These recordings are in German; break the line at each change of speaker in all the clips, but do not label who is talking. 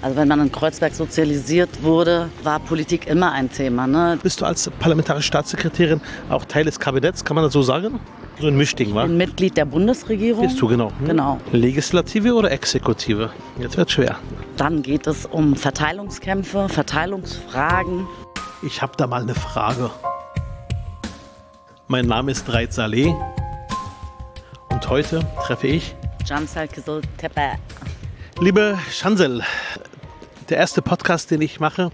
Also wenn man in Kreuzberg sozialisiert wurde, war Politik immer ein Thema. Ne?
Bist du als parlamentarische Staatssekretärin auch Teil des Kabinetts, kann man das so sagen? So ein Mischding, wa?
Ich bin Mitglied der Bundesregierung.
Bist du, genau. Hm?
Genau.
Legislative oder Exekutive? Jetzt wird schwer.
Dann geht es um Verteilungskämpfe, Verteilungsfragen.
Ich habe da mal eine Frage. Mein Name ist Reit Saleh und heute treffe ich
Kizil Tepe.
Liebe Chansel, der erste Podcast, den ich mache,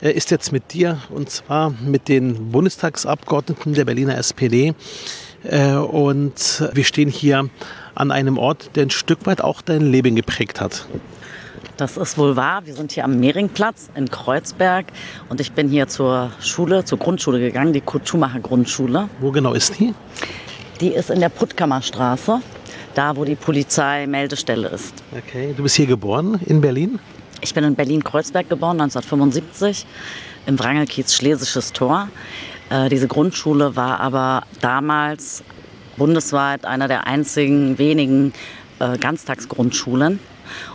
äh, ist jetzt mit dir und zwar mit den Bundestagsabgeordneten der Berliner SPD. Äh, und wir stehen hier an einem Ort, der ein Stück weit auch dein Leben geprägt hat.
Das ist wohl wahr. Wir sind hier am Mehringplatz in Kreuzberg und ich bin hier zur Schule, zur Grundschule gegangen, die Kurt Schumacher Grundschule.
Wo genau ist die?
Die ist in der Puttkammerstraße, da wo die Polizeimeldestelle ist.
Okay, du bist hier geboren in Berlin?
Ich bin in Berlin-Kreuzberg geboren, 1975, im Wrangelkiez Schlesisches Tor. Äh, diese Grundschule war aber damals bundesweit einer der einzigen wenigen äh, Ganztagsgrundschulen.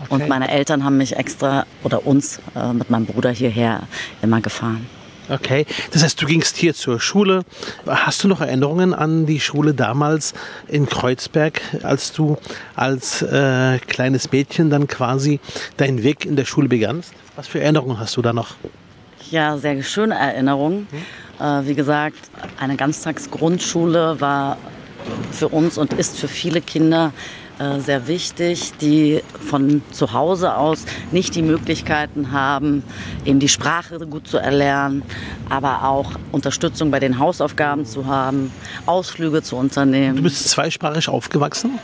Okay. Und meine Eltern haben mich extra oder uns äh, mit meinem Bruder hierher immer gefahren.
Okay, das heißt, du gingst hier zur Schule. Hast du noch Erinnerungen an die Schule damals in Kreuzberg, als du als äh, kleines Mädchen dann quasi deinen Weg in der Schule begannst? Was für Erinnerungen hast du da noch?
Ja, sehr schöne Erinnerungen. Hm? Äh, wie gesagt, eine Ganztagsgrundschule war für uns und ist für viele Kinder äh, sehr wichtig, die von zu Hause aus nicht die Möglichkeiten haben, eben die Sprache gut zu erlernen, aber auch Unterstützung bei den Hausaufgaben zu haben, Ausflüge zu unternehmen.
Du bist zweisprachig aufgewachsen?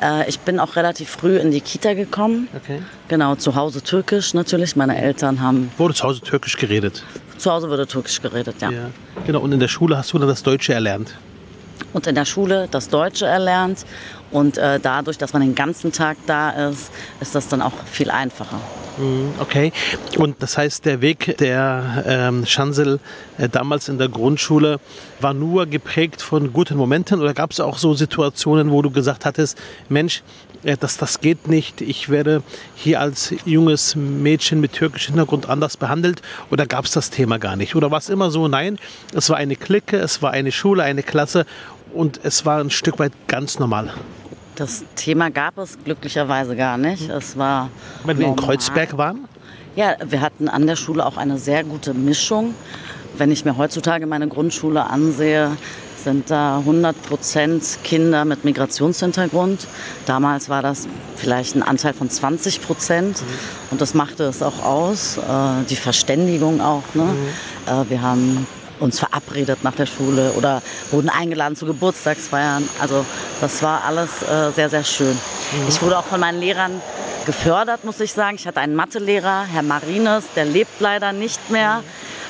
Äh, ich bin auch relativ früh in die Kita gekommen. Okay. Genau, zu Hause Türkisch natürlich. Meine Eltern haben.
Wurde zu Hause Türkisch geredet?
Zu Hause wurde Türkisch geredet, ja. ja.
Genau, und in der Schule hast du dann das Deutsche erlernt?
Und in der Schule das Deutsche erlernt und äh, dadurch, dass man den ganzen Tag da ist, ist das dann auch viel einfacher.
Mhm, okay. Und das heißt, der Weg der ähm, Schanzel äh, damals in der Grundschule war nur geprägt von guten Momenten oder gab es auch so Situationen, wo du gesagt hattest, Mensch, äh, das, das geht nicht, ich werde hier als junges Mädchen mit türkischem Hintergrund anders behandelt oder gab es das Thema gar nicht? Oder war es immer so, nein, es war eine Clique, es war eine Schule, eine Klasse und es war ein Stück weit ganz normal?
Das Thema gab es glücklicherweise gar nicht. Es war.
Wenn wir in Kreuzberg waren?
Ja, wir hatten an der Schule auch eine sehr gute Mischung. Wenn ich mir heutzutage meine Grundschule ansehe, sind da 100 Prozent Kinder mit Migrationshintergrund. Damals war das vielleicht ein Anteil von 20 Prozent und das machte es auch aus. Äh, die Verständigung auch. Ne? Mhm. Äh, wir haben uns verabredet nach der Schule oder wurden eingeladen zu Geburtstagsfeiern. Also das war alles äh, sehr, sehr schön. Mhm. Ich wurde auch von meinen Lehrern gefördert, muss ich sagen. Ich hatte einen Mathelehrer, Herr Marines, der lebt leider nicht mehr,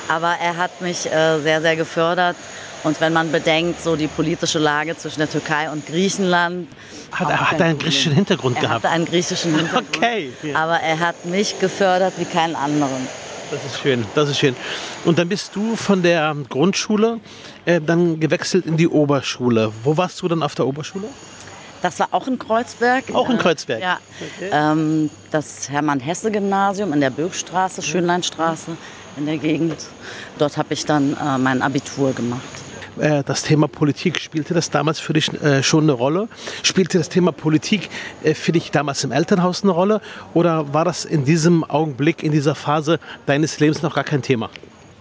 aber er hat mich äh, sehr, sehr gefördert. Und wenn man bedenkt, so die politische Lage zwischen der Türkei und Griechenland.
Hat, er hat einen griechischen Hintergrund
er
gehabt?
Er hatte einen griechischen Hintergrund.
Okay.
Aber er hat mich gefördert wie keinen anderen.
Das ist schön, das ist schön. Und dann bist du von der Grundschule äh, dann gewechselt in die Oberschule. Wo warst du dann auf der Oberschule?
Das war auch in Kreuzberg.
Auch in Kreuzberg?
Ja. Okay. Ähm, das Hermann-Hesse-Gymnasium in der Bürgstraße, Schönleinstraße in der Gegend. Dort habe ich dann äh, mein Abitur gemacht.
Äh, das Thema Politik, spielte das damals für dich äh, schon eine Rolle? Spielte das Thema Politik äh, für dich damals im Elternhaus eine Rolle? Oder war das in diesem Augenblick, in dieser Phase deines Lebens noch gar kein Thema?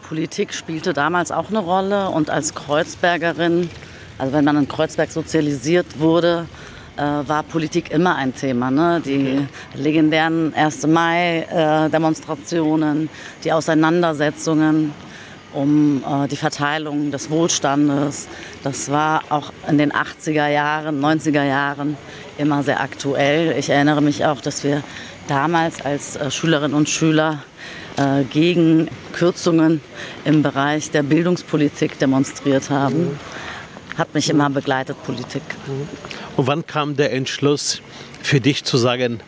Politik spielte damals auch eine Rolle und als Kreuzbergerin, also wenn man in Kreuzberg sozialisiert wurde, war Politik immer ein Thema. Ne? Die legendären 1. Mai-Demonstrationen, die Auseinandersetzungen um äh, die Verteilung des Wohlstandes. Das war auch in den 80er Jahren, 90er Jahren immer sehr aktuell. Ich erinnere mich auch, dass wir damals als äh, Schülerinnen und Schüler äh, gegen Kürzungen im Bereich der Bildungspolitik demonstriert haben. Hat mich immer begleitet, Politik.
Und wann kam der Entschluss für dich zu sagen,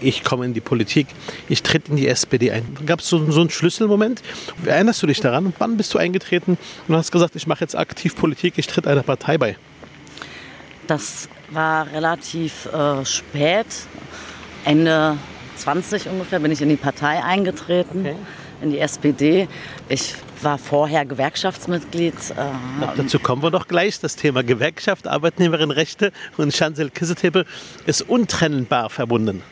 ich komme in die Politik, ich trete in die SPD ein. Gab es so, so einen Schlüsselmoment? Erinnerst du dich daran? Wann bist du eingetreten und hast gesagt, ich mache jetzt aktiv Politik, ich trete einer Partei bei?
Das war relativ äh, spät, Ende 20 ungefähr bin ich in die Partei eingetreten,
Okay.
in die SPD. Ich war vorher Gewerkschaftsmitglied. Äh,
Dazu kommen wir doch gleich. Das Thema Gewerkschaft, Arbeitnehmerinnenrechte und Chancel Kissetepe ist untrennbar verbunden.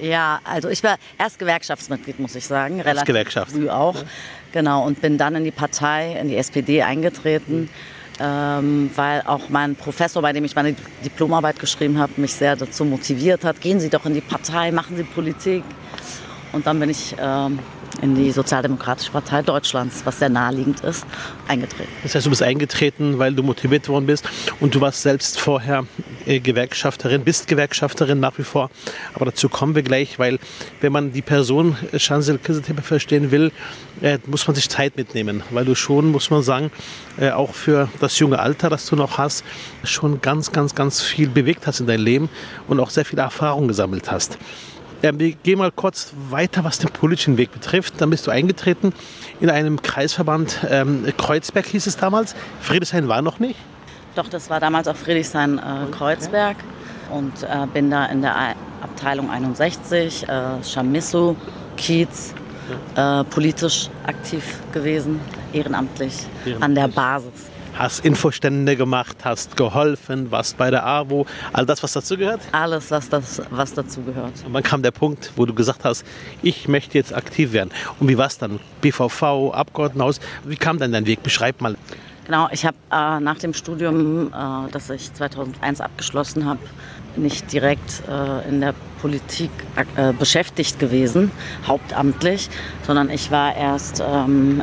Ja, also ich war erst Gewerkschaftsmitglied, muss ich sagen. Relativ
Gewerkschaft.
früh auch. Genau, und bin dann in die Partei, in die SPD eingetreten, ähm, weil auch mein Professor, bei dem ich meine Diplomarbeit geschrieben habe, mich sehr dazu motiviert hat. Gehen Sie doch in die Partei, machen Sie Politik. Und dann bin ich ähm, in die Sozialdemokratische Partei Deutschlands, was sehr naheliegend ist, eingetreten.
Das heißt, du bist eingetreten, weil du motiviert worden bist und du warst selbst vorher äh, Gewerkschafterin, bist Gewerkschafterin nach wie vor. Aber dazu kommen wir gleich, weil wenn man die Person äh, Chancel Kissetepe verstehen will, äh, muss man sich Zeit mitnehmen, weil du schon, muss man sagen, auch für das junge Alter, das du noch hast, schon ganz, ganz, ganz viel bewegt hast in deinem Leben und auch sehr viel Erfahrung gesammelt hast. Ähm, wir gehen mal kurz weiter, was den politischen Weg betrifft. Dann bist du eingetreten in einem Kreisverband ähm, Kreuzberg hieß es damals. Friedrichshain war noch nicht.
Doch, das war damals auf Friedrichshain-Kreuzberg und äh, bin da in der Ei- Abteilung 61, äh, Chamisso, Kiez, äh, politisch aktiv gewesen, ehrenamtlich, an der Basis.
Hast Infostände gemacht, hast geholfen, warst bei der AWO, all das, was dazu gehört.
Alles, was, das, was dazu gehört.
Und dann kam der Punkt, wo du gesagt hast, ich möchte jetzt aktiv werden. Und wie war es dann? BVV, Abgeordnetenhaus. Wie kam dann dein Weg? Beschreib mal.
Genau, ich habe äh, nach dem Studium, äh, das ich 2001 abgeschlossen habe, nicht direkt äh, in der Politik äh, beschäftigt gewesen, hauptamtlich, sondern ich war erst ähm,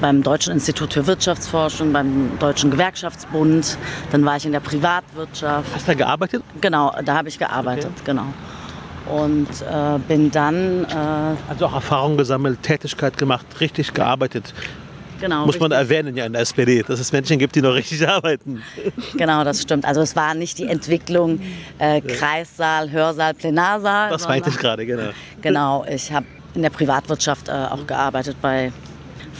beim Deutschen Institut für Wirtschaftsforschung, beim Deutschen Gewerkschaftsbund, dann war ich in der Privatwirtschaft.
Hast du da gearbeitet?
Genau, da habe ich gearbeitet, genau. Und äh, bin dann, äh,
Also auch Erfahrung gesammelt, Tätigkeit gemacht, richtig gearbeitet.
genau.
Muss man
richtig-
erwähnen ja in der SPD, dass es Menschen gibt, die noch richtig arbeiten.
Genau, das stimmt. Also es war nicht die Entwicklung äh, Kreissaal, Hörsaal, Plenarsaal.
Das meinte ich gerade, genau.
Genau, ich habe in der Privatwirtschaft äh, auch gearbeitet. Bei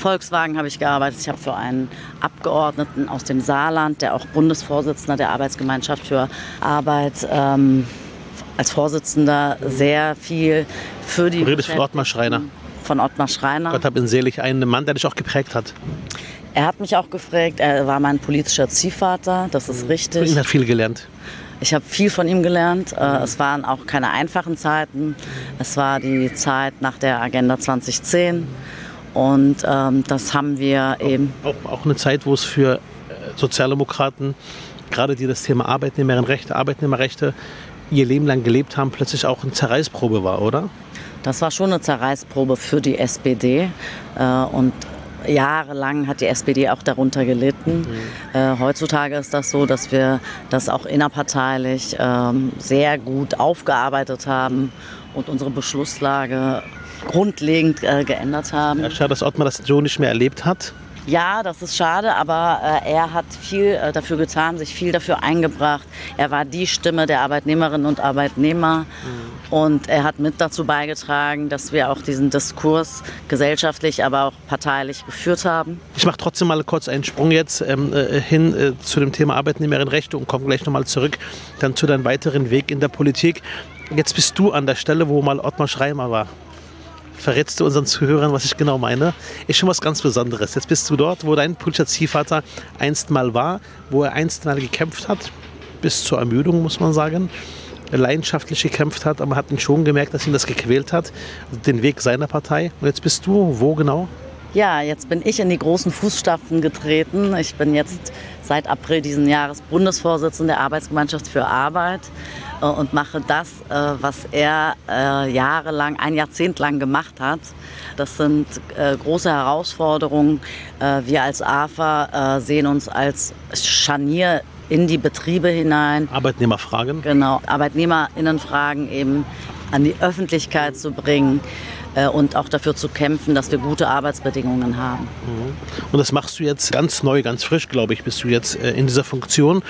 Volkswagen habe ich gearbeitet. Ich habe für einen Abgeordneten aus dem Saarland, der auch Bundesvorsitzender der Arbeitsgemeinschaft für Arbeit, ähm, als Vorsitzender sehr viel für die.
Du redest von Ottmar Schreiner.
Von Ottmar Schreiner.
Gott hab ihn selig, einen Mann, der dich auch geprägt hat.
Er hat mich auch gefragt, er war mein politischer Ziehvater, das ist
Von
richtig.
ihm hat viel gelernt.
Ich habe viel von ihm gelernt. Äh, Es waren auch keine einfachen Zeiten. Es war die Zeit nach der Agenda 2010. Und ähm, das haben wir eben,
Auch, auch eine Zeit, wo es für äh, Sozialdemokraten, gerade die das Thema Arbeitnehmerinnenrechte, Arbeitnehmerrechte ihr Leben lang gelebt haben, plötzlich auch eine Zerreißprobe war, oder?
das war schon eine Zerreißprobe für die SPD. Äh, Und jahrelang hat die SPD auch darunter gelitten. Äh, heutzutage ist das so, dass wir das auch innerparteilich ähm, sehr gut aufgearbeitet haben und unsere Beschlusslage grundlegend äh, geändert haben.
Ja, schade, dass Ottmar das so nicht mehr erlebt hat.
Ja, das ist schade, aber äh, er hat viel äh, dafür getan, sich viel dafür eingebracht. Er war die Stimme der Arbeitnehmerinnen und Arbeitnehmer und er hat mit dazu beigetragen, dass wir auch diesen Diskurs gesellschaftlich, aber auch parteilich geführt haben.
Ich mache trotzdem mal kurz einen Sprung jetzt ähm, äh, hin äh, zu dem Thema Arbeitnehmerinnenrechte und komme gleich nochmal zurück dann zu deinem weiteren Weg in der Politik. Jetzt bist du an der Stelle, wo mal Ottmar Schreimer war. Verrätst du unseren Zuhörern, was ich genau meine? Ist schon was ganz Besonderes. Jetzt bist du dort, wo dein politischer Ziehvater einst mal war, wo er einst mal gekämpft hat, bis zur Ermüdung, muss man sagen. Leidenschaftlich gekämpft hat, aber man hat ihn schon gemerkt, dass ihn das gequält hat, den Weg seiner Partei. Und jetzt bist du wo genau?
Ja, jetzt bin ich in die großen Fußstapfen getreten. Ich bin jetzt seit April diesen Jahres Bundesvorsitzende der Arbeitsgemeinschaft für Arbeit äh, und mache das, äh, was er äh, jahrelang, ein Jahrzehnt lang gemacht hat. Das sind große Herausforderungen. Wir als AFA sehen uns als Scharnier in die Betriebe hinein.
Arbeitnehmerfragen.
Genau, Arbeitnehmerinnenfragen eben an die Öffentlichkeit zu bringen und auch dafür zu kämpfen, dass wir gute Arbeitsbedingungen haben.
Und das machst du jetzt ganz neu, ganz frisch, glaube ich, bist du jetzt äh, in dieser Funktion.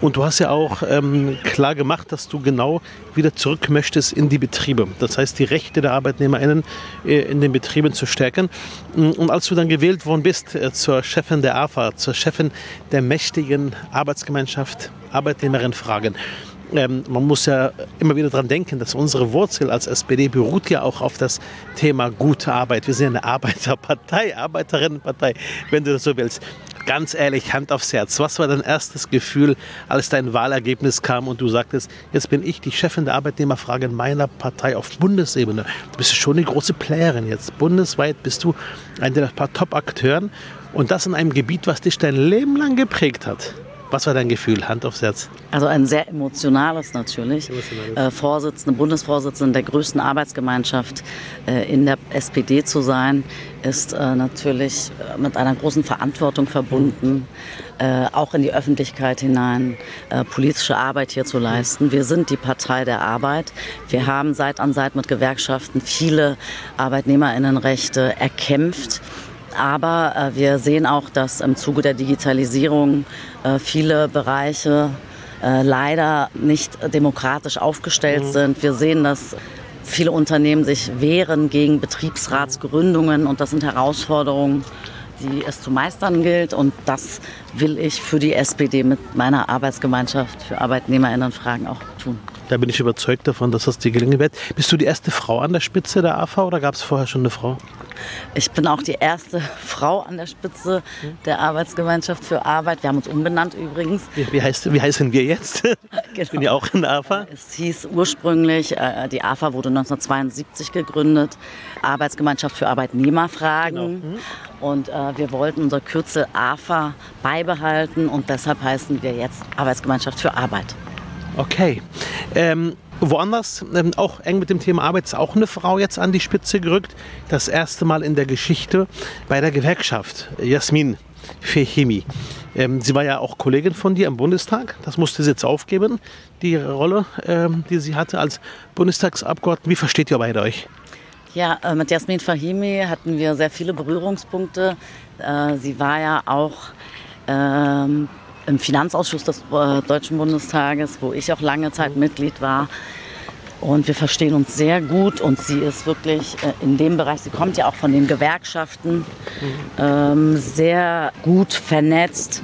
Und du hast ja auch ähm, klar gemacht, dass du genau wieder zurück möchtest in die Betriebe. Das heißt, die Rechte der ArbeitnehmerInnen äh, in den Betrieben zu stärken. Und als du dann gewählt worden bist äh, zur Chefin der AFA, zur Chefin der mächtigen Arbeitsgemeinschaft Arbeitnehmerinnenfragen, ähm, man muss ja immer wieder daran denken, dass unsere Wurzel als SPD beruht ja auch auf das Thema gute Arbeit. Wir sind eine Arbeiterpartei, Arbeiterinnenpartei, wenn du das so willst. Ganz ehrlich, Hand aufs Herz, was war dein erstes Gefühl, als dein Wahlergebnis kam und du sagtest, jetzt bin ich die Chefin der Arbeitnehmerfrage in meiner Partei auf Bundesebene. Du bist schon eine große Playerin jetzt. Bundesweit bist du einer der paar Top-Akteuren und das in einem Gebiet, was dich dein Leben lang geprägt hat. Was war dein Gefühl? Hand aufs Herz.
Also ein sehr emotionales natürlich. Emotionales. Äh, Vorsitzende, Bundesvorsitzende der größten Arbeitsgemeinschaft äh, in der SPD zu sein, ist äh, natürlich äh, mit einer großen Verantwortung verbunden, äh, auch in die Öffentlichkeit hinein äh, politische Arbeit hier zu leisten. Wir sind die Partei der Arbeit. Wir haben Seit an Seit mit Gewerkschaften viele Arbeitnehmerinnenrechte erkämpft. Aber äh, wir sehen auch, dass im Zuge der Digitalisierung äh, viele Bereiche äh, leider nicht demokratisch aufgestellt mhm. sind. Wir sehen, dass viele Unternehmen sich wehren gegen Betriebsratsgründungen und das sind Herausforderungen, die es zu meistern gilt. Und das will ich für die SPD mit meiner Arbeitsgemeinschaft für Arbeitnehmerinnenfragen auch tun.
Da bin ich überzeugt davon, dass das dir gelingen wird. Bist du die erste Frau an der Spitze der AV oder gab es vorher schon eine Frau?
Ich bin auch die erste Frau an der Spitze der Arbeitsgemeinschaft für Arbeit. Wir haben uns umbenannt übrigens.
Wie, wie, heißt, wie heißen wir jetzt? Genau. Ich bin ja auch in der AFA.
Es hieß ursprünglich, äh, die AFA wurde 1972 gegründet, Arbeitsgemeinschaft für Arbeitnehmerfragen. Genau. Mhm. Und äh, wir wollten unser Kürzel AFA beibehalten und deshalb heißen wir jetzt Arbeitsgemeinschaft für Arbeit.
Okay. Ähm, woanders, ähm, auch eng mit dem Thema Arbeit, ist auch eine Frau jetzt an die Spitze gerückt. Das erste Mal in der Geschichte bei der Gewerkschaft, Jasmin Fehimi. Ähm, sie war ja auch Kollegin von dir im Bundestag. Das musste sie jetzt aufgeben, die Rolle, ähm, die sie hatte als Bundestagsabgeordnete. Wie versteht ihr beide euch?
Ja, äh, mit Jasmin Fahimi hatten wir sehr viele Berührungspunkte. Äh, sie war ja auch ähm, im Finanzausschuss des äh, Deutschen Bundestages, wo ich auch lange Zeit mhm. Mitglied war. Und wir verstehen uns sehr gut und sie ist wirklich äh, in dem Bereich, sie kommt ja auch von den Gewerkschaften, mhm. ähm, sehr gut vernetzt,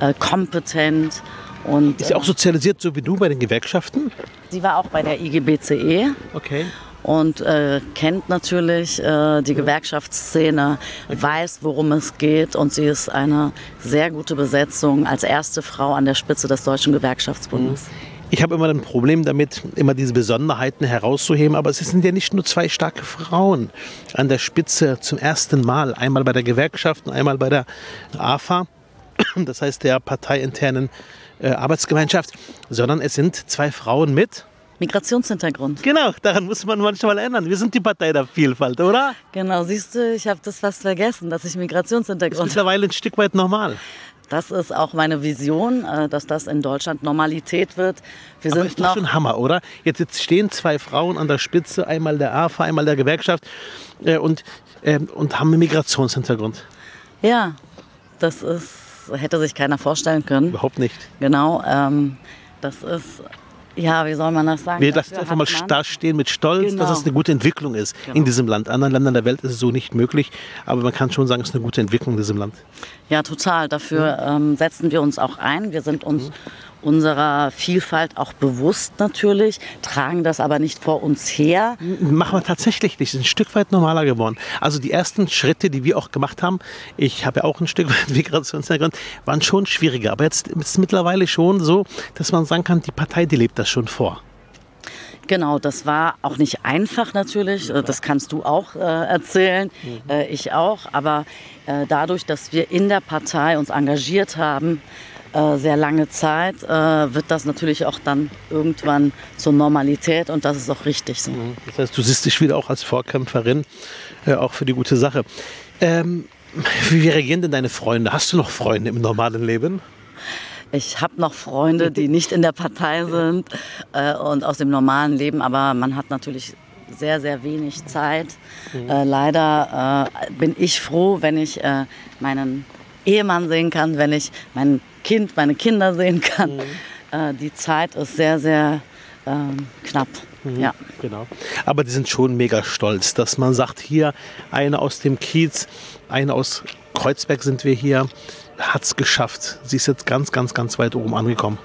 äh, kompetent. Und,
ist sie auch sozialisiert, so wie du bei den Gewerkschaften?
Sie war auch bei der IGBCE.
Okay
und äh, kennt natürlich äh, die Gewerkschaftsszene, weiß, worum es geht. Und sie ist eine sehr gute Besetzung als erste Frau an der Spitze des Deutschen Gewerkschaftsbundes. Mhm.
Ich habe immer ein Problem damit, immer diese Besonderheiten herauszuheben, aber es sind ja nicht nur zwei starke Frauen an der Spitze zum ersten Mal, einmal bei der Gewerkschaft und einmal bei der AFA, das heißt der parteiinternen äh, Arbeitsgemeinschaft, sondern es sind zwei Frauen mit
Migrationshintergrund.
Genau, daran muss man manchmal ändern. Wir sind die Partei der Vielfalt, oder?
Genau, siehst du, ich habe das fast vergessen, dass ich Migrationshintergrund habe.
Mittlerweile ein Stück weit normal.
Das ist auch meine Vision, äh, dass das in Deutschland Normalität wird.
Wir Aber sind ist doch schon Hammer, oder? Jetzt, jetzt stehen zwei Frauen an der Spitze, einmal der AFA, einmal der Gewerkschaft äh, und, äh, und haben einen Migrationshintergrund.
Ja, das ist, hätte sich keiner vorstellen können.
Überhaupt nicht.
Genau, ähm, das ist ja, wie soll man das sagen?
Wir lassen einfach mal da stehen mit Stolz, genau. dass es eine gute Entwicklung ist genau. in diesem Land. In anderen Ländern der Welt ist es so nicht möglich, aber man kann schon sagen, es ist eine gute Entwicklung in diesem Land.
Ja, total. Dafür ähm, setzen wir uns auch ein. Wir sind uns mhm unserer Vielfalt auch bewusst natürlich, tragen das aber nicht vor uns her.
Machen wir tatsächlich nicht. Ist ein Stück weit normaler geworden. Also die ersten Schritte, die wir auch gemacht haben, ich habe ja auch ein Stück weit Migrationshintergrund, waren schon schwieriger. Aber jetzt ist es mittlerweile schon so, dass man sagen kann, die Partei, die lebt das schon vor.
Genau, das war auch nicht einfach natürlich. Das kannst du auch äh, erzählen, mhm. äh, ich auch. Aber äh, dadurch, dass wir in der Partei uns engagiert haben, äh, sehr lange Zeit, äh, wird das natürlich auch dann irgendwann zur Normalität und das ist auch richtig so. Mhm.
Das heißt, du siehst dich wieder auch als Vorkämpferin, äh, auch für die gute Sache. Ähm, wie reagieren denn deine Freunde? Hast du noch Freunde im normalen Leben?
Ich habe noch Freunde, die nicht in der Partei sind äh, und aus dem normalen Leben, aber man hat natürlich sehr, sehr wenig Zeit. Mhm. Äh, leider äh, bin ich froh, wenn ich äh, meinen Ehemann sehen kann, wenn ich mein Kind, meine Kinder sehen kann. Mhm. Äh, die Zeit ist sehr, sehr ähm, knapp. Mhm, ja.
Genau. Aber die sind schon mega stolz, dass man sagt, hier eine aus dem Kiez, eine aus Kreuzberg sind wir hier, hat es geschafft. Sie ist jetzt ganz, ganz, ganz weit oben angekommen.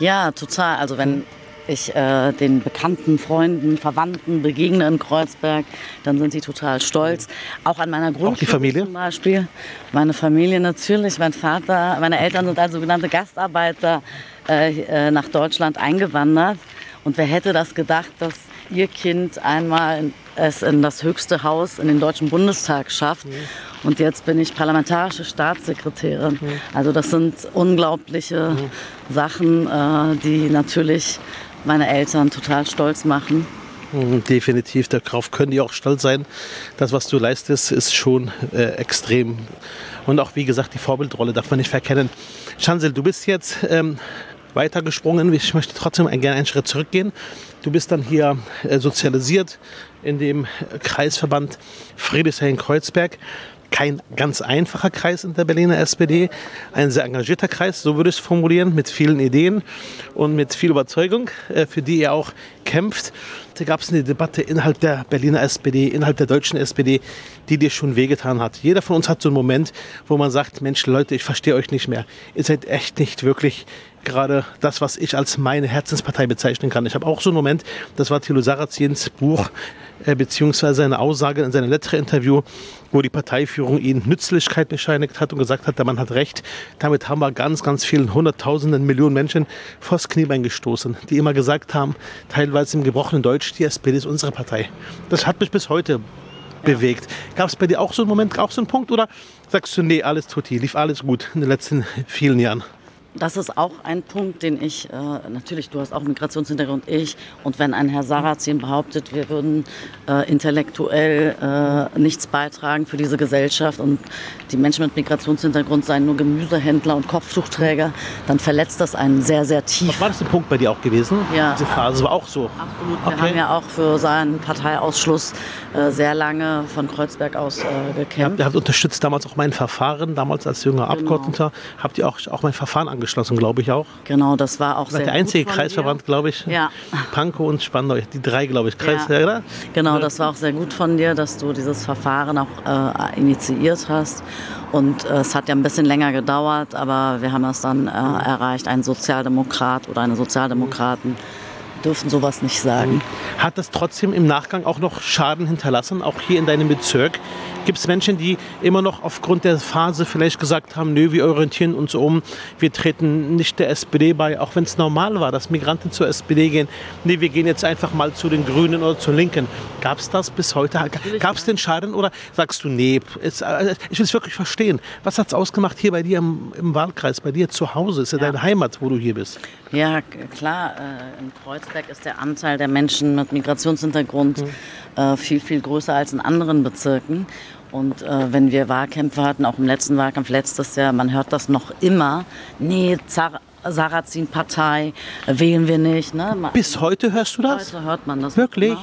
Ja, total. Also wenn ich äh, den bekannten Freunden, Verwandten begegne in Kreuzberg, dann sind die total stolz. Auch an meiner Grundschule
Auch die Familie?
zum Beispiel. Meine Familie natürlich, mein Vater, meine Eltern sind als sogenannte Gastarbeiter äh, äh, nach Deutschland eingewandert. Und wer hätte das gedacht, dass ihr Kind einmal es in das höchste Haus in den Deutschen Bundestag schafft. Und jetzt bin ich parlamentarische Staatssekretärin. Also das sind unglaubliche Sachen, äh, die natürlich meine Eltern total stolz machen.
Mhm, Definitiv, darauf können die auch stolz sein. Das, was du leistest, ist schon äh, extrem. Und auch, wie gesagt, die Vorbildrolle darf man nicht verkennen. Chancel, du bist jetzt ähm, weitergesprungen. Ich möchte trotzdem gerne einen Schritt zurückgehen. Du bist dann hier äh, sozialisiert in dem Kreisverband Friedrichshain-Kreuzberg. Kein ganz einfacher Kreis in der Berliner SPD, ein sehr engagierter Kreis, so würde ich es formulieren, mit vielen Ideen und mit viel Überzeugung, äh, für die er auch kämpft. Da gab es eine Debatte innerhalb der Berliner SPD, innerhalb der deutschen SPD, die dir schon wehgetan hat. Jeder von uns hat so einen Moment, wo man sagt, Mensch, Leute, ich verstehe euch nicht mehr. Ihr seid echt nicht wirklich gerade das, was ich als meine Herzenspartei bezeichnen kann. Ich habe auch so einen Moment, das war Thilo Sarrazins Buch, äh, beziehungsweise eine Aussage in seinem Letter-Interview, wo die Parteiführung ihn Nützlichkeit bescheinigt hat und gesagt hat, der Mann hat recht. Damit haben wir ganz, ganz vielen Hunderttausenden, Millionen Menschen vors Kniebein gestoßen, die immer gesagt haben, teilweise im gebrochenen Deutsch, die SPD ist unsere Partei. Das hat mich bis heute bewegt. Gab es bei dir auch so einen Moment, auch so einen Punkt oder sagst du, nee, alles tutti, lief alles gut in den letzten vielen Jahren?
Das ist auch ein Punkt, den ich, äh, natürlich, du hast auch Migrationshintergrund, ich. Und wenn ein Herr Sarrazin behauptet, wir würden äh, intellektuell äh, nichts beitragen für diese Gesellschaft und die Menschen mit Migrationshintergrund seien nur Gemüsehändler und Kopftuchträger, dann verletzt das einen sehr, sehr tief.
War das ein Punkt bei dir auch gewesen?
Ja.
Diese Phase war auch so.
Absolut. Wir
Okay.
haben ja auch für seinen Parteiausschluss äh, sehr lange von Kreuzberg aus äh, gekämpft.
Ihr habt unterstützt damals auch mein Verfahren, damals als junger
Genau.
Abgeordneter. Habt ihr auch, auch mein Verfahren angeschlossen, glaube ich auch.
Genau, das war auch
Das war
sehr
der einzige
gut von dir.
Kreisverband, glaube ich.
Ja.
Pankow und Spandau, die drei, glaube ich, Kreis,
Ja.
oder?
Genau, das war auch sehr gut von dir, dass du dieses Verfahren auch äh, initiiert hast. Und äh, es hat ja ein bisschen länger gedauert, aber wir haben es dann äh, erreicht. Ein Sozialdemokrat oder eine Sozialdemokraten dürfen sowas nicht sagen.
Hat das trotzdem im Nachgang auch noch Schaden hinterlassen, auch hier in deinem Bezirk? Gibt es Menschen, die immer noch aufgrund der Phase vielleicht gesagt haben, nö, wir orientieren uns um, wir treten nicht der SPD bei, auch wenn es normal war, dass Migranten zur SPD gehen. Nee, wir gehen jetzt einfach mal zu den Grünen oder zur Linken. Gab es das bis heute? Gab es den Schaden oder sagst du, nee, es, äh, ich will es wirklich verstehen. Was hat es ausgemacht hier bei dir im, im Wahlkreis, bei dir zu Hause? Ist ja, deine Heimat, wo du hier bist.
Ja, klar, äh, in Kreuzberg ist der Anteil der Menschen mit Migrationshintergrund äh, viel, viel größer als in anderen Bezirken. Und äh, wenn wir Wahlkämpfe hatten, auch im letzten Wahlkampf letztes Jahr, man hört das noch immer, nee, Zar Sarrazin-Partei äh, wählen wir nicht. Ne? Ma-
Bis heute hörst du das?
Heute hört man das.
Wirklich?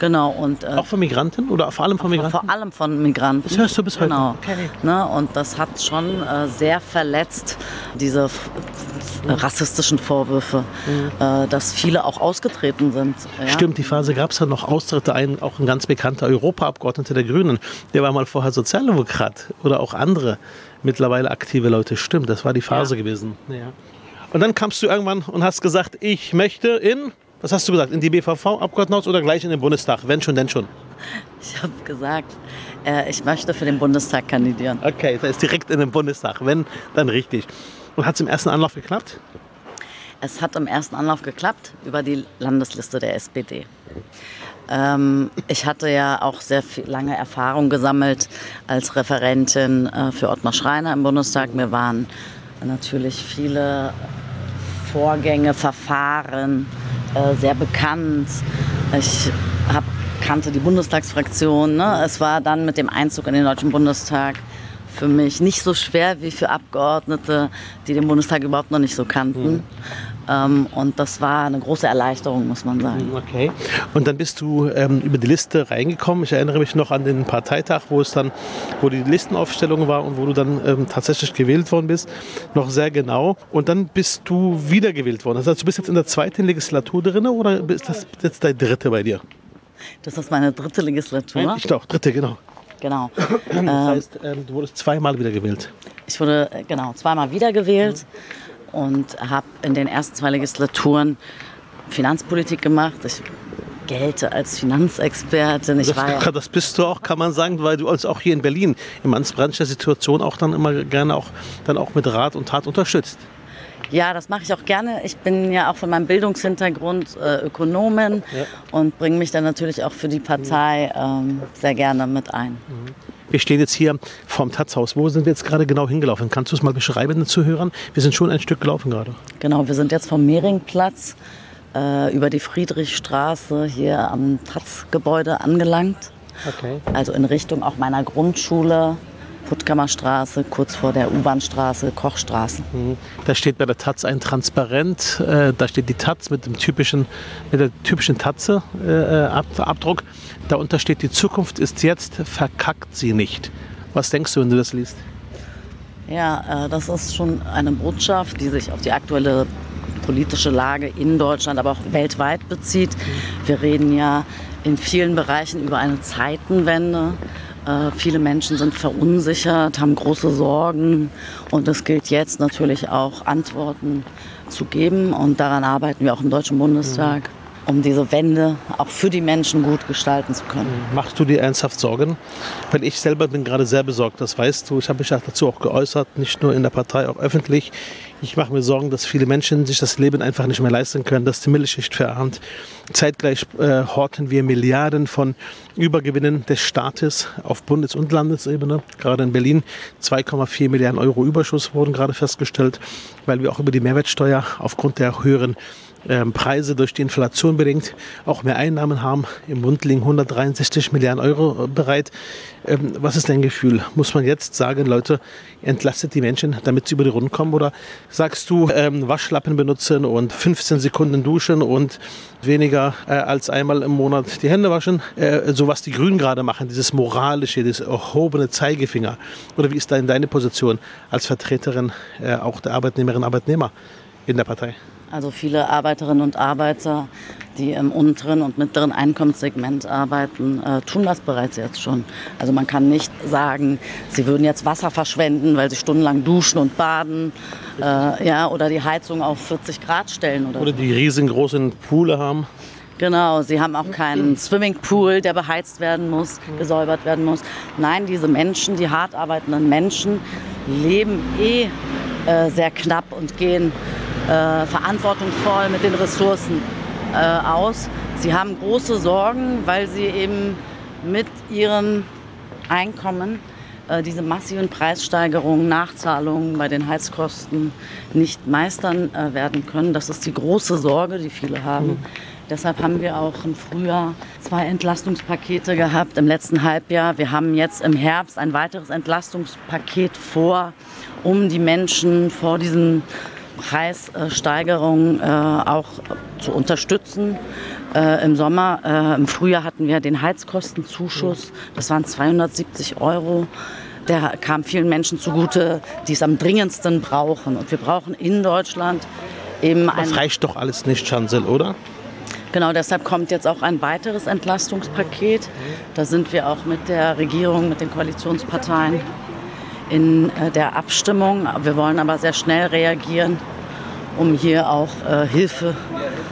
Genau. Und, äh,
Auch von Migranten oder vor allem von Migranten?
vor allem von Migranten.
Das hörst du bis heute?
Genau.
Okay.
Ne, und das hat schon äh, sehr verletzt, diese rassistischen Vorwürfe, äh, dass viele auch ausgetreten sind. Ja?
Mhm. Stimmt, die Phase gab es ja noch Austritte. Ein, auch ein ganz bekannter Europaabgeordneter der Grünen, der war mal vorher Sozialdemokrat oder auch andere mittlerweile aktive Leute. Stimmt, das war die Phase
Ja.
gewesen. Ja. Und dann kamst du irgendwann und hast gesagt, ich möchte in, was hast du gesagt, in die BVV-Abgeordnetenhaus oder gleich in den Bundestag? Wenn schon, denn schon.
Ich habe gesagt, äh, ich möchte für den Bundestag kandidieren.
Okay, das ist direkt in den Bundestag. Wenn, dann richtig. Und hat es im ersten Anlauf geklappt?
Es hat im ersten Anlauf geklappt über die Landesliste der SPD. Ähm, ich hatte ja auch sehr viel, lange Erfahrung gesammelt als Referentin äh, für Ottmar Schreiner im Bundestag. Mir waren natürlich viele Vorgänge, Verfahren äh, sehr bekannt. Ich hab, kannte die Bundestagsfraktion. Ne? Es war dann mit dem Einzug in den Deutschen Bundestag für mich nicht so schwer wie für Abgeordnete, die den Bundestag überhaupt noch nicht so kannten. Ähm, und das war eine große Erleichterung, muss man sagen.
Okay. Und dann bist du ähm, über die Liste reingekommen. Ich erinnere mich noch an den Parteitag, wo es dann, wo die Listenaufstellung war und wo du dann ähm, tatsächlich gewählt worden bist, noch sehr genau. Und dann bist du wiedergewählt worden. Das heißt, du bist jetzt in der zweiten Legislatur drin oder ist das jetzt deine dritte bei dir?
Das ist meine dritte Legislatur.
Ich doch, dritte, genau.
Genau.
Das heißt, ähm, du wurdest zweimal wiedergewählt.
Ich wurde äh, genau zweimal wiedergewählt und habe in den ersten zwei Legislaturen Finanzpolitik gemacht. Ich gelte als Finanzexpertin. Ich
das,
war ja
das bist du auch, kann man sagen, weil du uns auch hier in Berlin in mancher Situation auch dann immer gerne auch, dann auch mit Rat und Tat unterstützt.
Ja, das mache ich auch gerne. Ich bin ja auch von meinem Bildungshintergrund äh, Ökonomin ja. und bringe mich dann natürlich auch für die Partei ähm, sehr gerne mit ein.
Mhm. Wir stehen jetzt hier vorm Tatzhaus. Wo sind wir jetzt gerade genau hingelaufen? Kannst du es mal beschreiben den Zuhörern? Wir sind schon ein Stück gelaufen gerade.
Genau, wir sind jetzt vom Mehringplatz äh, über die Friedrichstraße hier am Taz-Gebäude angelangt. Okay. Also in Richtung auch meiner Grundschule, Puttkammerstraße, kurz vor der U-Bahn-Straße, Kochstraße. Mhm.
Da steht bei der Taz ein Transparent, äh, da steht die Taz mit dem typischen, mit der typischen Tatze-Abdruck. Äh, Darunter steht, die Zukunft ist jetzt, verkackt sie nicht. Was denkst du, wenn du das liest?
Ja, äh, das ist schon eine Botschaft, die sich auf die aktuelle politische Lage in Deutschland, aber auch weltweit bezieht. Wir reden ja in vielen Bereichen über eine Zeitenwende. Äh, viele Menschen sind verunsichert, haben große Sorgen. Und es gilt jetzt natürlich auch Antworten zu geben. Und daran arbeiten wir auch im Deutschen Bundestag. Mhm um diese Wende auch für die Menschen gut gestalten zu können.
Machst du dir ernsthaft Sorgen? Weil ich selber bin gerade sehr besorgt, das weißt du. Ich habe mich dazu auch geäußert, nicht nur in der Partei, auch öffentlich. Ich mache mir Sorgen, dass viele Menschen sich das Leben einfach nicht mehr leisten können, dass die Mittelschicht verarmt. Zeitgleich äh, horten wir Milliarden von Übergewinnen des Staates auf Bundes- und Landesebene. Gerade in Berlin 2,4 Milliarden Euro Überschuss wurden gerade festgestellt, weil wir auch über die Mehrwertsteuer aufgrund der höheren Preise durch die Inflation bedingt auch mehr Einnahmen haben. Im Bund liegen 163 Milliarden Euro äh, bereit. Ähm, was ist dein Gefühl? Muss man jetzt sagen, Leute, entlastet die Menschen, damit sie über die Runden kommen? Oder sagst du, ähm, Waschlappen benutzen und 15 Sekunden duschen und weniger äh, als einmal im Monat die Hände waschen? Äh, so was die Grünen gerade machen, dieses moralische, dieses erhobene Zeigefinger. Oder wie ist da in deine Position als Vertreterin auch der Arbeitnehmerinnen und Arbeitnehmer in der Partei?
Also viele Arbeiterinnen und Arbeiter, die im unteren und mittleren Einkommenssegment arbeiten, äh, tun das bereits jetzt schon. Also man kann nicht sagen, sie würden jetzt Wasser verschwenden, weil sie stundenlang duschen und baden äh, ja, oder die Heizung auf 40 Grad stellen. Oder,
oder die riesengroßen Poole haben.
Genau, sie haben auch keinen Swimmingpool, der beheizt werden muss, gesäubert werden muss. Nein, diese Menschen, die hart arbeitenden Menschen, leben eh äh, sehr knapp und gehen äh, verantwortungsvoll mit den Ressourcen äh, aus. Sie haben große Sorgen, weil sie eben mit ihrem Einkommen äh, diese massiven Preissteigerungen, Nachzahlungen bei den Heizkosten nicht meistern äh, werden können. Das ist die große Sorge, die viele haben. Mhm. Deshalb haben wir auch im Frühjahr zwei Entlastungspakete gehabt im letzten Halbjahr. Wir haben jetzt im Herbst ein weiteres Entlastungspaket vor, um die Menschen vor diesen Preissteigerung äh, auch zu unterstützen. Äh, Im Sommer, äh, im Frühjahr hatten wir den Heizkostenzuschuss. Das waren 270 Euro. Der kam vielen Menschen zugute, die es am dringendsten brauchen. Und wir brauchen in Deutschland eben ein.
Das reicht doch alles nicht, Chancel, oder?
Genau, deshalb kommt jetzt auch ein weiteres Entlastungspaket. Da sind wir auch mit der Regierung, mit den Koalitionsparteien in äh, der Abstimmung. Wir wollen aber sehr schnell reagieren, um hier auch äh, Hilfe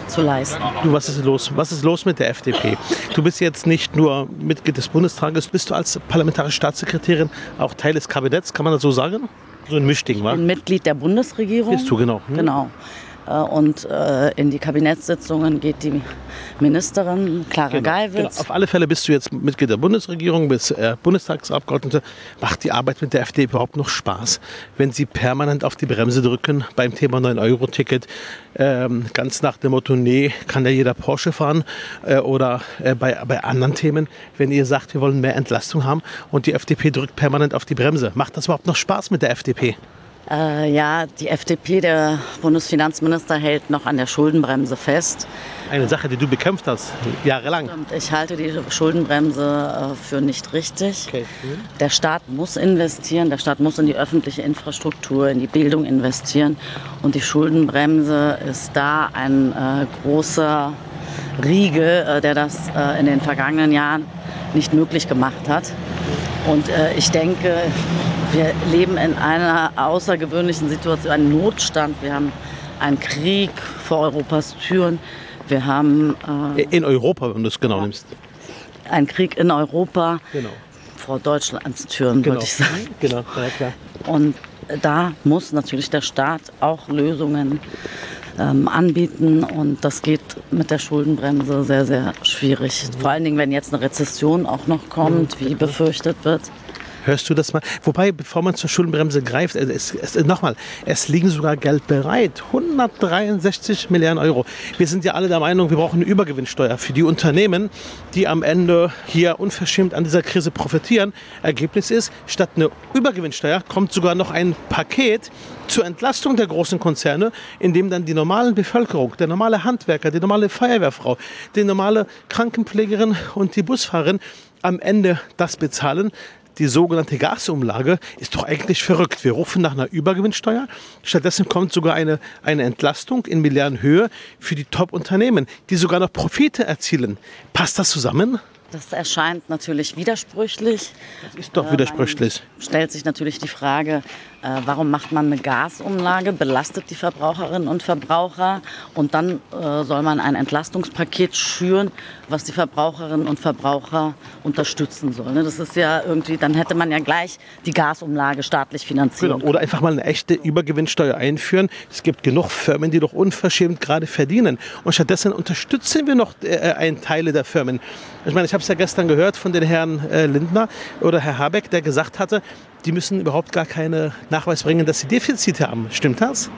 zu leisten.
Du, was ist los? Was ist los mit der FDP? Du bist jetzt nicht nur Mitglied des Bundestages, bist du als parlamentarische Staatssekretärin auch Teil des Kabinetts, kann man das so sagen? So ein Mischding, wa?
Mitglied der Bundesregierung.
Bist du, genau.
Hm? Genau. Äh, und äh, in die Kabinettssitzungen geht die Ministerin Clara genau, Geiwitz. Genau.
Auf alle Fälle bist du jetzt Mitglied der Bundesregierung, bist äh, Bundestagsabgeordnete. Macht die Arbeit mit der FDP überhaupt noch Spaß, wenn sie permanent auf die Bremse drücken beim Thema 9-Euro-Ticket? Ähm, ganz nach dem Motto, nee, kann ja jeder Porsche fahren äh, oder äh, bei, bei anderen Themen, wenn ihr sagt, wir wollen mehr Entlastung haben und die FDP drückt permanent auf die Bremse. Macht das überhaupt noch Spaß mit der FDP?
Äh, ja, die FDP, der Bundesfinanzminister, hält noch an der Schuldenbremse fest.
Eine Sache, die du bekämpft hast, jahrelang.
Ich halte die Schuldenbremse äh, für nicht richtig. Okay. Der Staat muss investieren, der Staat muss in die öffentliche Infrastruktur, in die Bildung investieren. Und die Schuldenbremse ist da ein äh, großer Riegel, äh, der das äh, in den vergangenen Jahren nicht möglich gemacht hat. Und äh, ich denke, wir leben in einer außergewöhnlichen Situation, einem Notstand. Wir haben einen Krieg vor Europas Türen. Wir haben
in Europa, wenn du es genau ja. nimmst.
Einen Krieg in Europa genau. vor Deutschlands Türen,
genau.
würde ich sagen.
Genau, ja, klar.
Und da muss natürlich der Staat auch Lösungen ähm, anbieten und das geht mit der Schuldenbremse sehr, sehr schwierig. Vor allen Dingen, wenn jetzt eine Rezession auch noch kommt, wie befürchtet wird.
Hörst du das mal? Wobei, bevor man zur Schuldenbremse greift, äh, es, es, nochmal, es liegen sogar Geld bereit. 163 Milliarden Euro. Wir sind ja alle der Meinung, wir brauchen eine Übergewinnsteuer für die Unternehmen, die am Ende hier unverschämt an dieser Krise profitieren. Ergebnis ist, statt eine Übergewinnsteuer kommt sogar noch ein Paket zur Entlastung der großen Konzerne, in dem dann die normale Bevölkerung, der normale Handwerker, die normale Feuerwehrfrau, die normale Krankenpflegerin und die Busfahrerin am Ende das bezahlen, die sogenannte Gasumlage ist doch eigentlich verrückt. Wir rufen nach einer Übergewinnsteuer. Stattdessen kommt sogar eine, eine Entlastung in Milliardenhöhe für die Top-Unternehmen, die sogar noch Profite erzielen. Passt das zusammen?
Das erscheint natürlich widersprüchlich.
Das ist doch widersprüchlich.
Man stellt sich natürlich die Frage, äh, warum macht man eine Gasumlage, belastet die Verbraucherinnen und Verbraucher und dann äh, soll man ein Entlastungspaket schüren, was die Verbraucherinnen und Verbraucher unterstützen soll. Ne? Das ist ja irgendwie, dann hätte man ja gleich die Gasumlage staatlich finanziert.
Genau. Oder einfach mal eine echte Übergewinnsteuer einführen. Es gibt genug Firmen, die doch unverschämt gerade verdienen. Und stattdessen unterstützen wir noch äh, einen Teil der Firmen. Ich meine, ich habe es ja gestern gehört von den Herrn Lindner oder Herr Habeck, der gesagt hatte, die müssen überhaupt gar keinen Nachweis bringen, dass sie Defizite haben. Stimmt das?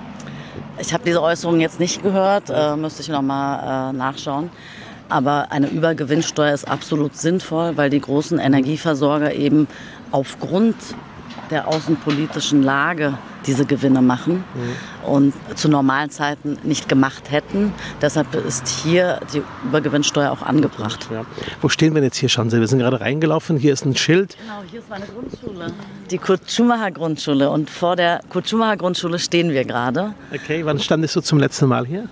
Ich habe diese Äußerung jetzt nicht gehört, äh, müsste ich noch mal äh, nachschauen. Aber eine Übergewinnsteuer ist absolut sinnvoll, weil die großen Energieversorger eben aufgrund der außenpolitischen Lage diese Gewinne machen mhm. und zu normalen Zeiten nicht gemacht hätten. Deshalb ist hier die Übergewinnsteuer auch angebracht. Ja.
Wo stehen wir jetzt hier, Schanze? Wir sind gerade reingelaufen. Hier ist ein Schild.
Genau, hier ist meine Grundschule. Die Kurt Schumacher Grundschule. Und vor der Kurt Schumacher Grundschule stehen wir gerade.
Okay, wann standest du zum letzten Mal hier?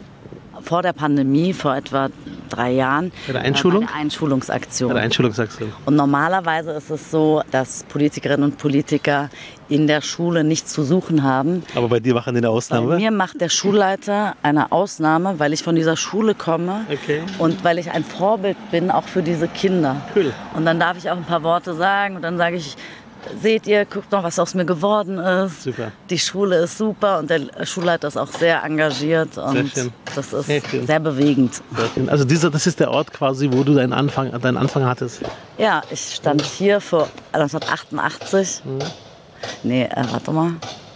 Vor der Pandemie, vor etwa drei Jahren.
Bei der Einschulung? Bei
der Einschulungsaktion.
Bei der Einschulungsaktion.
Und normalerweise ist es so, dass Politikerinnen und Politiker in der Schule nichts zu suchen haben.
Aber bei dir machen die eine Ausnahme?
Bei mir macht der Schulleiter eine Ausnahme, weil ich von dieser Schule komme
okay.
und weil ich ein Vorbild bin, auch für diese Kinder.
Cool.
Und dann darf ich auch ein paar Worte sagen und dann sage ich, seht ihr, guckt noch, was aus mir geworden ist.
Super.
Die Schule ist super und der Schulleiter ist auch sehr engagiert und sehr das ist sehr, sehr bewegend.
Sehr also dieser, das ist der Ort quasi, wo du deinen Anfang, deinen Anfang hattest.
Ja, ich stand hier vor 1988. Mhm. Nee, äh, warte mal,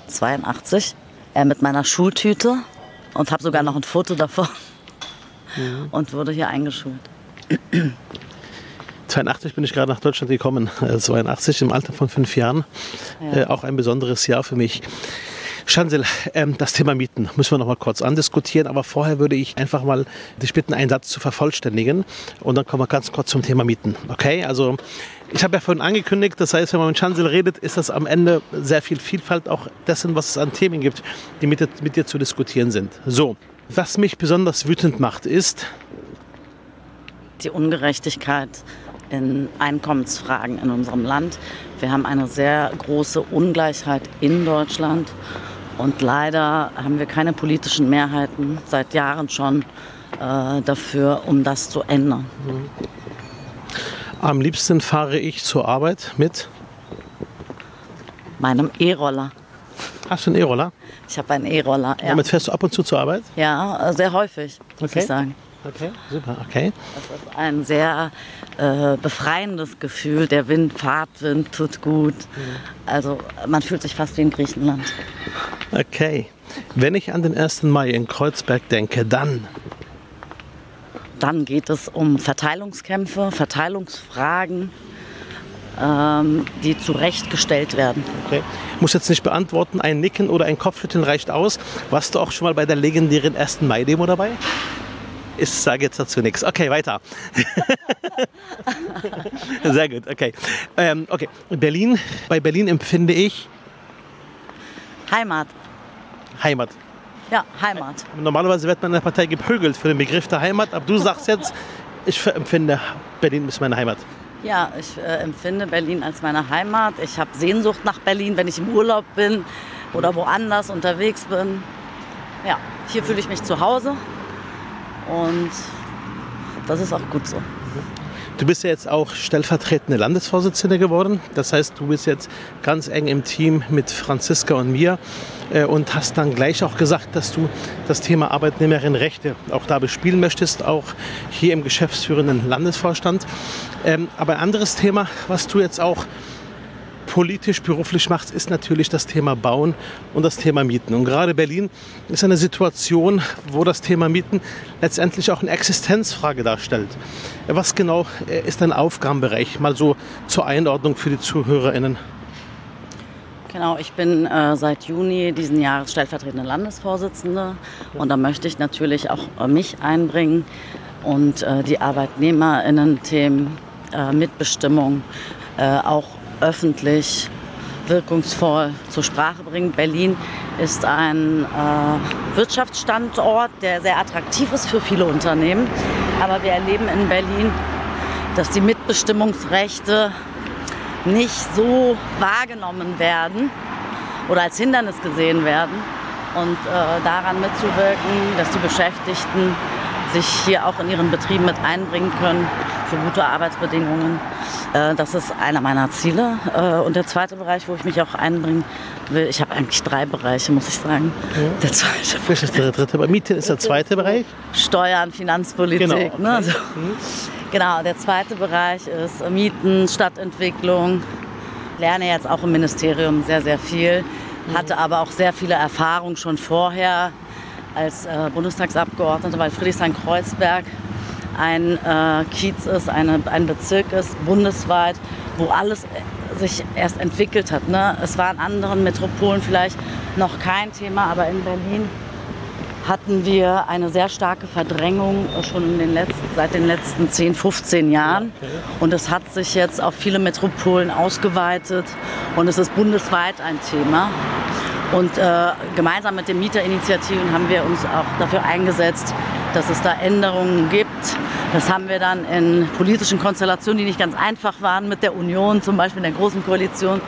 82. Äh, mit meiner Schultüte und habe sogar noch ein Foto davon mhm. und wurde hier eingeschult.
82 bin ich gerade nach Deutschland gekommen, 82 äh, im Alter von fünf Jahren. Ja. Äh, auch ein besonderes Jahr für mich. Chancel, ähm, das Thema Mieten müssen wir noch mal kurz andiskutieren, aber vorher würde ich einfach mal dich bitten, einen Satz zu vervollständigen und dann kommen wir ganz kurz zum Thema Mieten. Okay, also ich habe ja vorhin angekündigt, das heißt, wenn man mit Chancel redet, ist das am Ende sehr viel Vielfalt auch dessen, was es an Themen gibt, die mit, mit dir zu diskutieren sind. So, was mich besonders wütend macht, ist
die Ungerechtigkeit in Einkommensfragen in unserem Land. Wir haben eine sehr große Ungleichheit in Deutschland und leider haben wir keine politischen Mehrheiten seit Jahren schon äh, dafür, um das zu ändern.
Am liebsten fahre ich zur Arbeit mit
meinem E-Roller.
Hast du einen E-Roller?
Ich habe einen E-Roller.
Ja. Damit fährst du ab und zu zur Arbeit?
Ja, sehr häufig, muss okay. ich sagen.
Okay, super, okay.
Das ist ein sehr äh, befreiendes Gefühl. Der Wind, Fahrtwind tut gut. Mhm. Also man fühlt sich fast wie in Griechenland.
Okay. Wenn ich an den 1. Mai in Kreuzberg denke, dann?
Dann geht es um Verteilungskämpfe, Verteilungsfragen, ähm, die zurechtgestellt werden.
Okay. Ich muss jetzt nicht beantworten, ein Nicken oder ein Kopfschütteln reicht aus. Warst du auch schon mal bei der legendären 1. Mai-Demo dabei? Ich sage jetzt dazu nichts. Okay, weiter. Sehr gut, okay. Ähm, okay, Berlin. Bei Berlin empfinde ich
Heimat.
Heimat.
Ja, Heimat.
Normalerweise wird man in der Partei geprügelt für den Begriff der Heimat, aber du sagst jetzt, ich empfinde Berlin ist meine Heimat.
Ja, ich äh, empfinde Berlin als meine Heimat. Ich habe Sehnsucht nach Berlin, wenn ich im Urlaub bin oder woanders unterwegs bin. Ja, hier fühle ich mich zu Hause. Und das ist auch gut so.
Du bist ja jetzt auch stellvertretende Landesvorsitzende geworden. Das heißt, du bist jetzt ganz eng im Team mit Franziska und mir äh, und hast dann gleich auch gesagt, dass du das Thema Arbeitnehmerinnenrechte auch da bespielen möchtest, auch hier im geschäftsführenden Landesvorstand. Ähm, aber ein anderes Thema, was du jetzt auch politisch, beruflich machst, ist natürlich das Thema Bauen und das Thema Mieten. Und gerade Berlin ist eine Situation, wo das Thema Mieten letztendlich auch eine Existenzfrage darstellt. Was genau äh, ist dein Aufgabenbereich? Mal so zur Einordnung für die ZuhörerInnen.
Genau, ich bin äh, seit Juni diesen Jahres stellvertretende Landesvorsitzende und da möchte ich natürlich auch äh, mich einbringen und äh, die ArbeitnehmerInnen-Themen, äh, Mitbestimmung, äh, auch öffentlich wirkungsvoll zur Sprache bringen. Berlin ist ein äh, Wirtschaftsstandort, der sehr attraktiv ist für viele Unternehmen. Aber wir erleben in Berlin, dass die Mitbestimmungsrechte nicht so wahrgenommen werden oder als Hindernis gesehen werden. Und äh, daran mitzuwirken, dass die Beschäftigten sich hier auch in ihren Betrieben mit einbringen können für gute Arbeitsbedingungen. Äh, das ist einer meiner Ziele. Äh, und der zweite Bereich, wo ich mich auch einbringen will, ich habe eigentlich drei Bereiche, muss ich sagen.
Ja. Der zweite. Das ist der dritte. Bei Miete ist der zweite Bereich?
Steuern, Finanzpolitik. Genau, okay. ne? also, mhm. genau, der zweite Bereich ist Mieten, Stadtentwicklung. Lerne jetzt auch im Ministerium sehr, sehr viel. Hatte mhm. aber auch sehr viele Erfahrungen schon vorher als äh, Bundestagsabgeordnete, weil Friedrichshain-Kreuzberg ein äh, Kiez ist, eine, ein Bezirk ist, bundesweit, wo alles äh, sich erst entwickelt hat. Ne? Es war in anderen Metropolen vielleicht noch kein Thema, aber in Berlin hatten wir eine sehr starke Verdrängung schon den letzten, seit den letzten 10, 15 Jahren. Und es hat sich jetzt auf viele Metropolen ausgeweitet und es ist bundesweit ein Thema. Und äh, gemeinsam mit den Mieterinitiativen haben wir uns auch dafür eingesetzt, dass es da Änderungen gibt. Das haben wir dann in politischen Konstellationen, die nicht ganz einfach waren, mit der Union, zum Beispiel in der Großen Koalition,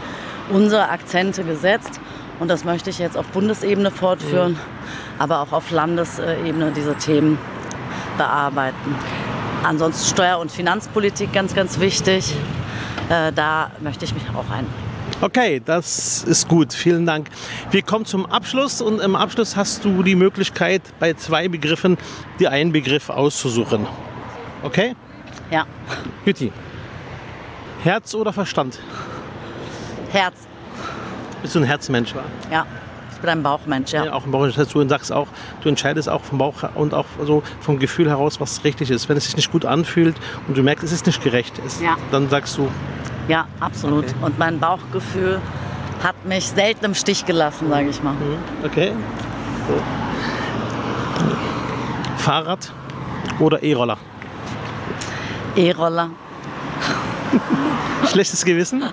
unsere Akzente gesetzt. Und das möchte ich jetzt auf Bundesebene fortführen, mhm. aber auch auf Landesebene diese Themen bearbeiten. Ansonsten Steuer- und Finanzpolitik ganz, ganz wichtig. Äh, da möchte ich mich auch einbringen.
Okay, das ist gut. Vielen Dank. Wir kommen zum Abschluss und im Abschluss hast du die Möglichkeit, bei zwei Begriffen die einen Begriff auszusuchen. Okay?
Ja.
Jutti. Herz oder Verstand?
Herz.
Bist du ein Herzmensch, wa?
Ja. Ich bin ein Bauchmensch, ja. ja
auch ein Bauchmensch. Das heißt, du sagst auch, du entscheidest auch vom Bauch und auch so vom Gefühl heraus, was richtig ist. Wenn es sich nicht gut anfühlt und du merkst, es ist nicht gerecht, ist, ja. dann sagst du,
ja, absolut. Okay. Und mein Bauchgefühl hat mich selten im Stich gelassen, sage ich mal. Mhm.
Okay. So. Fahrrad oder E-Roller?
E-Roller.
Schlechtes Gewissen?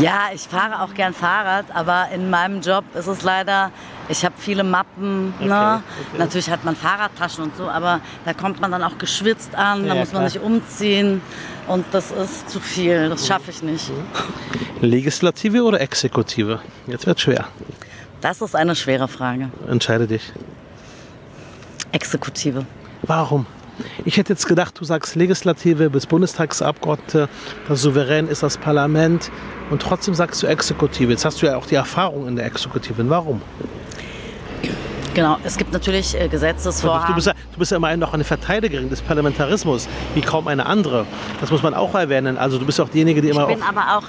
Ja, ich fahre auch gern Fahrrad, aber in meinem Job ist es leider ich habe viele Mappen. Okay, ne? okay. Natürlich hat man Fahrradtaschen und so, aber da kommt man dann auch geschwitzt an, da ja, muss man klar. sich umziehen und das ist zu viel, das schaffe ich nicht.
Legislative oder Exekutive? Jetzt wird schwer.
Das ist eine schwere Frage.
Entscheide dich.
Exekutive.
Warum? Ich hätte jetzt gedacht, du sagst Legislative bis Bundestagsabgeordnete, das Souverän ist das Parlament und trotzdem sagst du Exekutive. Jetzt hast du ja auch die Erfahrung in der Exekutive. Warum?
Genau, es gibt natürlich äh, Gesetzesvorhaben.
Du bist, ja, du bist ja immerhin noch eine Verteidigerin des Parlamentarismus, wie kaum eine andere. Das muss man auch erwähnen. Also du bist auch diejenige, die immer.
Ich bin aber auch.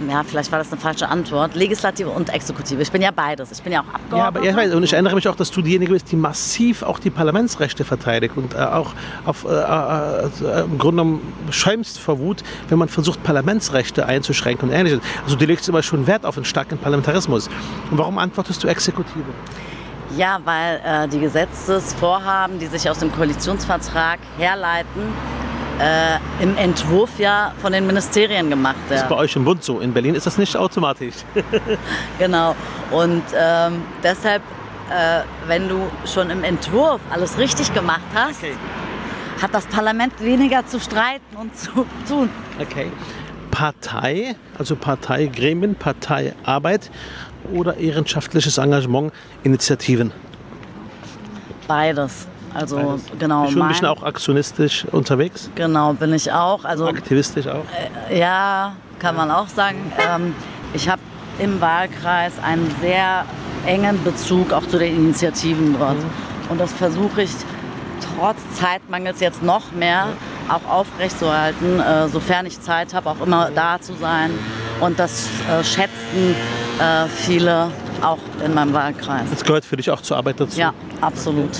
Äh, ja, vielleicht war das eine falsche Antwort. Legislative und Exekutive. Ich bin ja beides. Ich bin ja auch Abgeordnete. Ja, aber
ich weiß, und ich erinnere mich auch, dass du diejenige bist, die massiv auch die Parlamentsrechte verteidigt und äh, auch auf, äh, äh, im Grunde genommen schäumst vor Wut, wenn man versucht, Parlamentsrechte einzuschränken und ähnliches. Also du legst immer schon Wert auf einen starken Parlamentarismus. Und warum antwortest du Exekutive?
Ja, weil äh, die Gesetzesvorhaben, die sich aus dem Koalitionsvertrag herleiten, äh, im Entwurf ja von den Ministerien gemacht werden.
Das ist bei euch im Bund so. In Berlin ist das nicht automatisch.
genau. Und ähm, deshalb, äh, wenn du schon im Entwurf alles richtig gemacht hast, okay. hat das Parlament weniger zu streiten und zu tun.
Okay. Partei, also Parteigremien, Parteiarbeit oder ehrenamtliches Engagement, Initiativen?
Beides. Also
Beides.
genau.
Bist du ein bisschen auch aktionistisch unterwegs?
Genau, bin ich auch. Also
Aktivistisch auch?
Ja, kann man auch sagen. Ähm, ich habe im Wahlkreis einen sehr engen Bezug auch zu den Initiativen dort. Und das versuche ich trotz Zeitmangels jetzt noch mehr auch aufrechtzuerhalten, äh, sofern ich Zeit habe, auch immer da zu sein. Und das äh, schätzen äh, viele auch in meinem Wahlkreis.
Das gehört für dich auch zur Arbeit dazu.
Ja, absolut.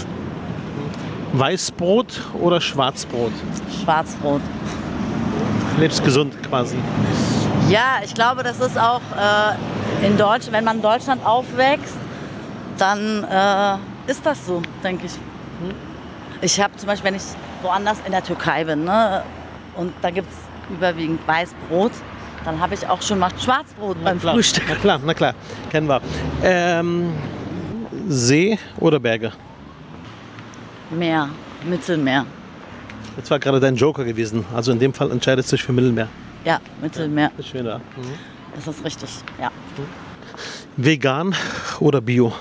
Weißbrot oder Schwarzbrot?
Schwarzbrot.
Lebst gesund quasi.
Ja, ich glaube, das ist auch äh, in Deutschland, wenn man in Deutschland aufwächst, dann äh, ist das so, denke ich. Ich habe zum Beispiel, wenn ich woanders in der Türkei bin ne, und da gibt es überwiegend Weißbrot, dann habe ich auch schon mal Schwarzbrot beim
klar.
Frühstück.
Na klar, na klar, kennen wir. Ähm, See oder Berge?
Meer, Mittelmeer.
Das war gerade dein Joker gewesen. Also in dem Fall entscheidest du dich für Mittelmeer.
Ja, Mittelmeer,
ist schön da.
das ist richtig. Ja.
Vegan oder Bio?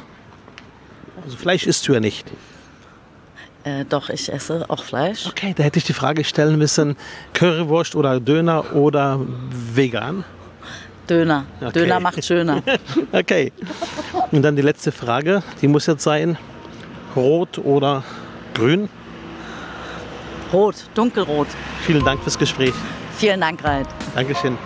Also Fleisch isst du ja nicht.
Äh, doch, ich esse auch Fleisch.
Okay, da hätte ich die Frage stellen müssen, Currywurst oder Döner oder vegan?
Döner.
Okay.
Döner macht schöner.
Okay. Und dann die letzte Frage, die muss jetzt sein, rot oder grün?
Rot, dunkelrot.
Vielen Dank fürs Gespräch.
Vielen Dank, Reit.
Dankeschön.